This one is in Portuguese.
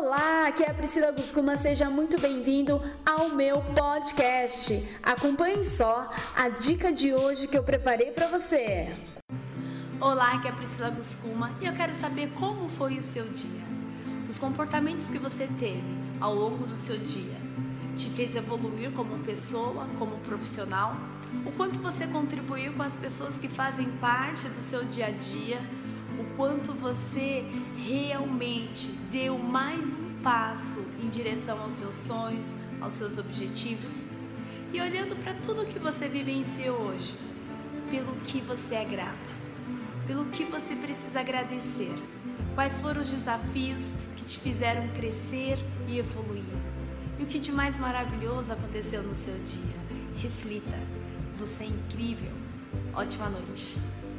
Olá, aqui é a Priscila Guscuma, seja muito bem-vindo ao meu podcast. Acompanhe só a dica de hoje que eu preparei para você. Olá, aqui é a Priscila Guscuma e eu quero saber como foi o seu dia. Os comportamentos que você teve ao longo do seu dia te fez evoluir como pessoa, como profissional? O quanto você contribuiu com as pessoas que fazem parte do seu dia a dia? o quanto você realmente mais um passo em direção aos seus sonhos, aos seus objetivos. E olhando para tudo que você vivenciou hoje, pelo que você é grato, pelo que você precisa agradecer, quais foram os desafios que te fizeram crescer e evoluir, e o que de mais maravilhoso aconteceu no seu dia. Reflita, você é incrível. Ótima noite.